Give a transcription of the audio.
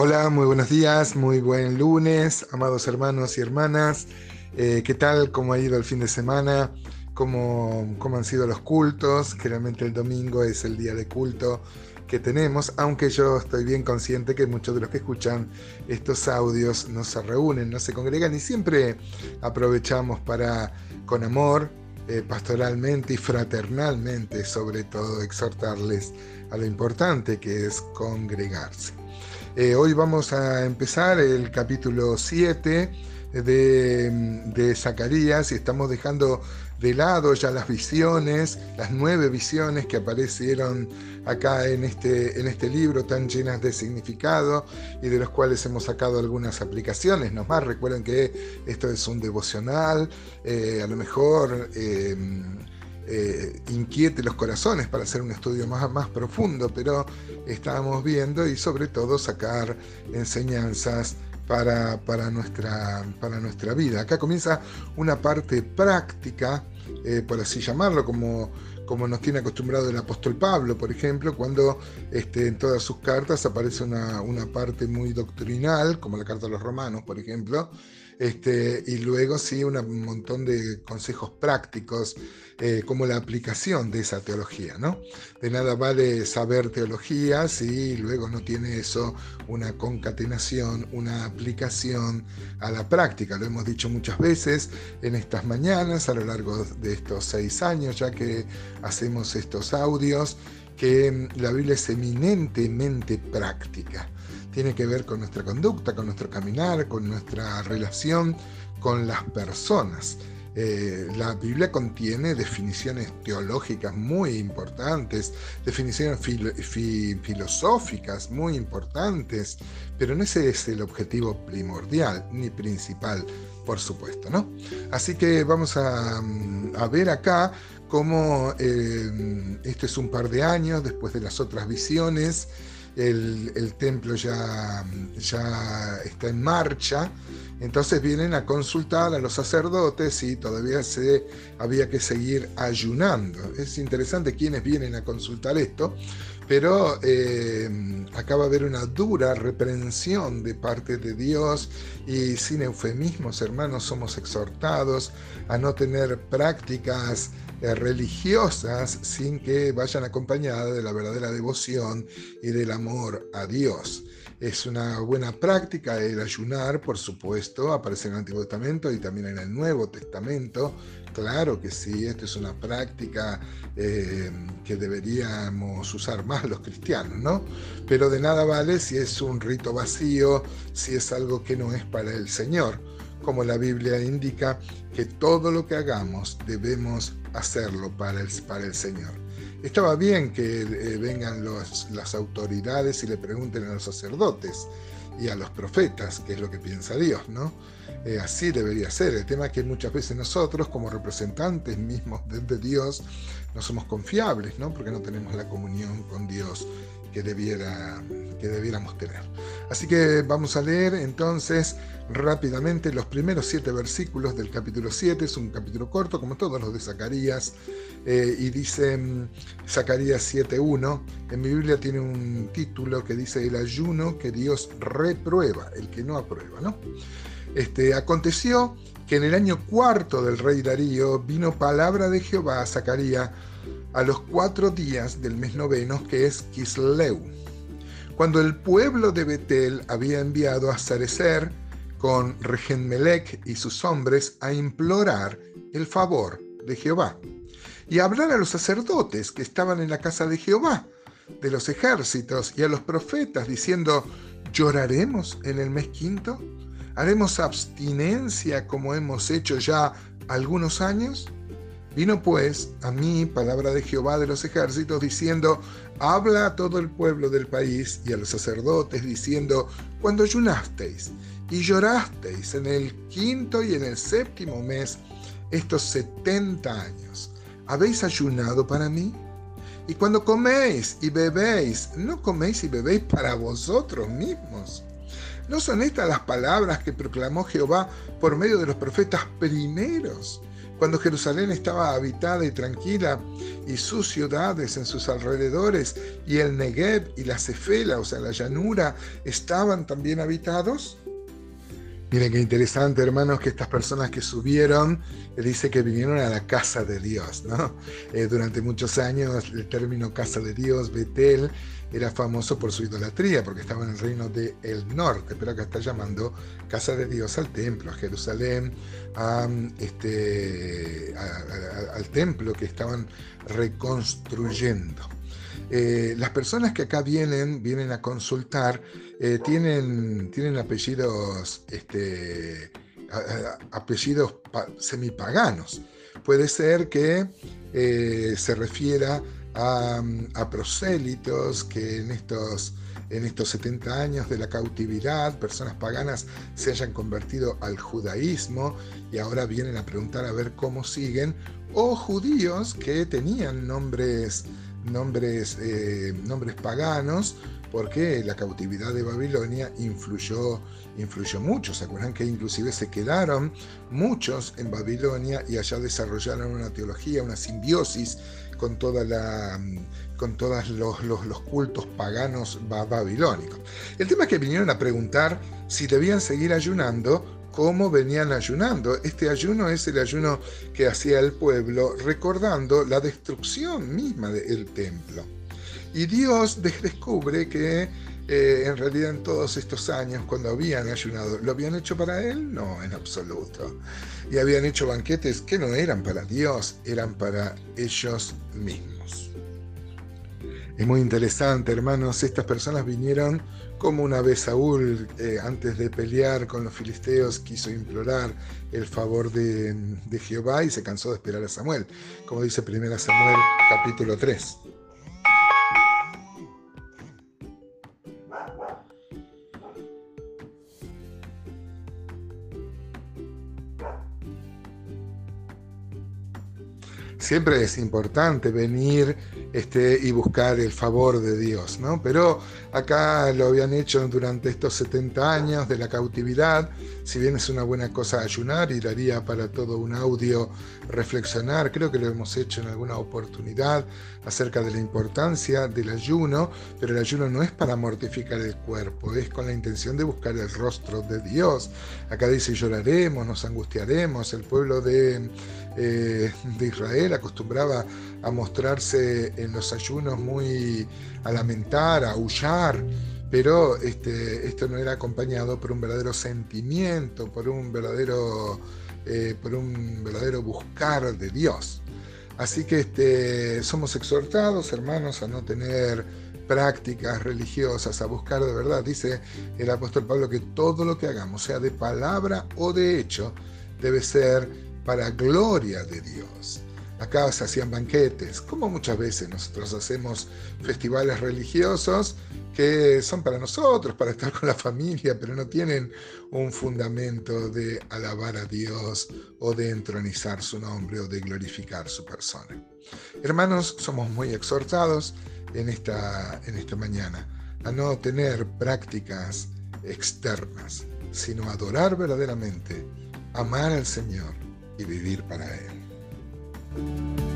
Hola, muy buenos días, muy buen lunes, amados hermanos y hermanas. Eh, ¿Qué tal? ¿Cómo ha ido el fin de semana? ¿Cómo, ¿Cómo han sido los cultos? Generalmente el domingo es el día de culto que tenemos, aunque yo estoy bien consciente que muchos de los que escuchan estos audios no se reúnen, no se congregan y siempre aprovechamos para, con amor, eh, pastoralmente y fraternalmente, sobre todo, exhortarles a lo importante que es congregarse. Eh, hoy vamos a empezar el capítulo 7 de, de, Zacarías y estamos dejando de lado ya las visiones, las nueve visiones que aparecieron acá en este, en este libro tan llenas de significado y de los cuales hemos sacado algunas aplicaciones. Nomás recuerden que esto es un devocional, eh, a lo mejor... Eh, eh, inquiete los corazones para hacer un estudio más, más profundo, pero estábamos viendo y sobre todo sacar enseñanzas para, para, nuestra, para nuestra vida. Acá comienza una parte práctica, eh, por así llamarlo, como, como nos tiene acostumbrado el apóstol Pablo, por ejemplo, cuando este, en todas sus cartas aparece una, una parte muy doctrinal, como la carta a los romanos, por ejemplo, este, y luego sí un montón de consejos prácticos, eh, como la aplicación de esa teología. ¿no? De nada vale saber teología si luego no tiene eso una concatenación, una aplicación a la práctica. Lo hemos dicho muchas veces en estas mañanas, a lo largo de estos seis años, ya que hacemos estos audios, que la Biblia es eminentemente práctica tiene que ver con nuestra conducta, con nuestro caminar, con nuestra relación con las personas. Eh, la Biblia contiene definiciones teológicas muy importantes, definiciones filosóficas muy importantes, pero no ese es el objetivo primordial ni principal, por supuesto, ¿no? Así que vamos a, ver acá cómo eh, este es un par de años después de las otras visiones el, templo ya, ya está en marcha, entonces vienen a consultar a los sacerdotes y todavía se había que seguir ayunando. Es interesante quiénes vienen a consultar esto, pero eh, acaba de haber una dura reprensión de parte de Dios y sin eufemismos, hermanos, somos exhortados a no tener prácticas religiosas sin que vayan acompañadas de la verdadera devoción y del amor a Dios. Es una buena práctica el ayunar, por supuesto, aparece en el Antiguo Testamento y también en el Nuevo Testamento. Claro que sí, esto es una práctica eh, que deberíamos usar más los cristianos, ¿no? Pero de nada vale si es un rito vacío, si es algo que no es para el Señor como la Biblia indica que todo lo que hagamos debemos hacerlo para el, para el Señor. Estaba bien que eh, vengan las autoridades y le pregunten a los sacerdotes y a los profetas qué es lo que piensa Dios, ¿no? Eh, así debería ser. El tema es que muchas veces nosotros, como representantes mismos de, Dios, no somos confiables, ¿no? Porque no tenemos la comunión con Dios que, debiera, que debiéramos tener. Así que vamos a leer entonces rápidamente los primeros siete versículos del capítulo 7. Es un capítulo corto, como todos los de Zacarías. Eh, y dice mm, Zacarías 7.1. En mi Biblia tiene un título que dice el ayuno que Dios reprueba, el que no aprueba. ¿no? Este, aconteció que en el año cuarto del rey Darío vino palabra de Jehová a Zacarías a los cuatro días del mes noveno, que es Kisleu, cuando el pueblo de Betel había enviado a Sarecer con Regenmelech y sus hombres a implorar el favor de Jehová y a hablar a los sacerdotes que estaban en la casa de Jehová, de los ejércitos y a los profetas, diciendo, ¿lloraremos en el mes quinto? ¿Haremos abstinencia como hemos hecho ya algunos años? Vino pues a mí palabra de Jehová de los ejércitos diciendo, habla a todo el pueblo del país y a los sacerdotes diciendo, cuando ayunasteis y llorasteis en el quinto y en el séptimo mes, estos setenta años, ¿habéis ayunado para mí? Y cuando coméis y bebéis, no coméis y bebéis para vosotros mismos. ¿No son estas las palabras que proclamó Jehová por medio de los profetas primeros? cuando Jerusalén estaba habitada y tranquila y sus ciudades en sus alrededores y el Negev y la Cefela, o sea, la llanura, estaban también habitados? Miren qué interesante, hermanos, que estas personas que subieron, dice que vinieron a la casa de Dios, ¿no? Eh, durante muchos años el término casa de Dios, Betel, era famoso por su idolatría, porque estaba en el reino del norte, pero acá está llamando casa de Dios al templo, a Jerusalén, este, al templo que estaban reconstruyendo. Eh, las personas que acá vienen, vienen a consultar, eh, tienen, tienen apellidos, este, apellidos semipaganos. Puede ser que eh, se refiera a, prosélitos que en estos, en estos 70 años de la cautividad, personas paganas se hayan convertido al judaísmo y ahora vienen a preguntar a ver cómo siguen, o judíos que tenían nombres nombres, eh, nombres paganos, porque la cautividad de Babilonia influyó, influyó mucho. ¿Se acuerdan que inclusive se quedaron muchos en Babilonia y allá desarrollaron una teología, una simbiosis con, con todos los, los, cultos paganos babilónicos? El tema es que vinieron a preguntar si debían seguir ayunando cómo venían ayunando. Este ayuno es el ayuno que hacía el pueblo recordando la destrucción misma del templo. Y Dios descubre que eh, en realidad en todos estos años, cuando habían ayunado, ¿lo habían hecho para Él? No, en absoluto. Y habían hecho banquetes que no eran para Dios, eran para ellos mismos. Es muy interesante, hermanos, estas personas vinieron como una vez Saúl, eh, antes de pelear con los filisteos, quiso implorar el favor de, de, Jehová y se cansó de esperar a Samuel, como dice 1 Samuel capítulo 3. Siempre es importante venir este, y buscar el favor de Dios, ¿no? Pero acá lo habían hecho durante estos 70 años de la cautividad, si bien es una buena cosa ayunar y daría para todo un audio reflexionar, creo que lo hemos hecho en alguna oportunidad acerca de la importancia del ayuno, pero el ayuno no es para mortificar el cuerpo, es con la intención de buscar el rostro de Dios. Acá dice lloraremos, nos angustiaremos, el pueblo de, eh, de Israel acostumbraba a mostrarse en los ayunos muy a lamentar, a aullar, pero este, esto no era acompañado por un verdadero sentimiento, por un verdadero, eh, por un verdadero buscar de Dios. Así que este, somos exhortados, hermanos, a no tener prácticas religiosas, a buscar de verdad. Dice el apóstol Pablo que todo lo que hagamos, sea de palabra o de hecho, debe ser para gloria de Dios. Acá se hacían banquetes, como muchas veces nosotros hacemos festivales religiosos que son para nosotros, para estar con la familia, pero no tienen un fundamento de alabar a Dios o de entronizar su nombre o de glorificar su persona. Hermanos, somos muy exhortados en esta, en esta mañana a no tener prácticas externas, sino adorar verdaderamente, amar al Señor y vivir para Él. Thank you.